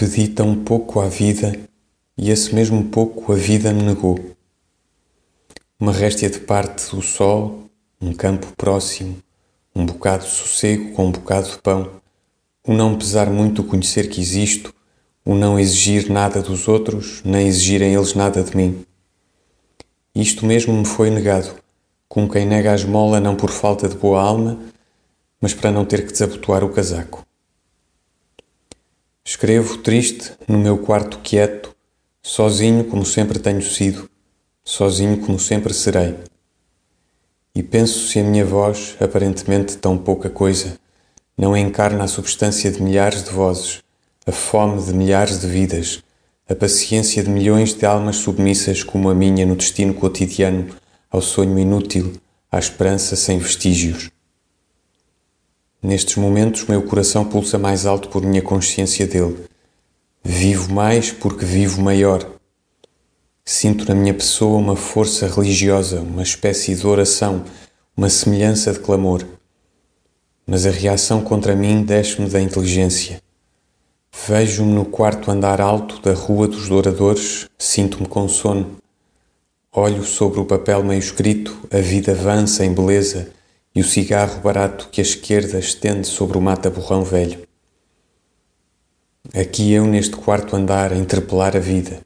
Pedi tão pouco à vida e esse mesmo pouco a vida me negou. Uma réstia de parte do sol, um campo próximo, um bocado de sossego com um bocado de pão, o não pesar muito o conhecer que existo, o não exigir nada dos outros, nem exigirem eles nada de mim. Isto mesmo me foi negado, como quem nega a esmola não por falta de boa alma, mas para não ter que desabotoar o casaco. Escrevo triste no meu quarto quieto, sozinho como sempre tenho sido, sozinho como sempre serei. E penso se a minha voz, aparentemente tão pouca coisa, não encarna a substância de milhares de vozes, a fome de milhares de vidas, a paciência de milhões de almas submissas como a minha no destino cotidiano, ao sonho inútil, à esperança sem vestígios. Nestes momentos, meu coração pulsa mais alto por minha consciência dele. Vivo mais porque vivo maior. Sinto na minha pessoa uma força religiosa, uma espécie de oração, uma semelhança de clamor. Mas a reação contra mim desce-me da inteligência. Vejo-me no quarto andar alto da Rua dos Douradores, sinto-me com sono. Olho sobre o papel meio escrito, a vida avança em beleza e o cigarro barato que a esquerda estende sobre o mata-borrão velho. Aqui eu neste quarto andar a interpelar a vida,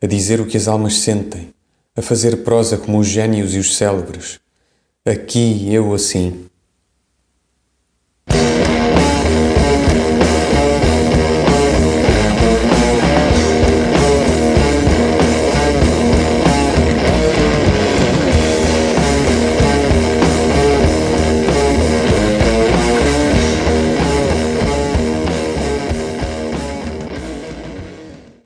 a dizer o que as almas sentem, a fazer prosa como os gênios e os célebres. Aqui eu assim,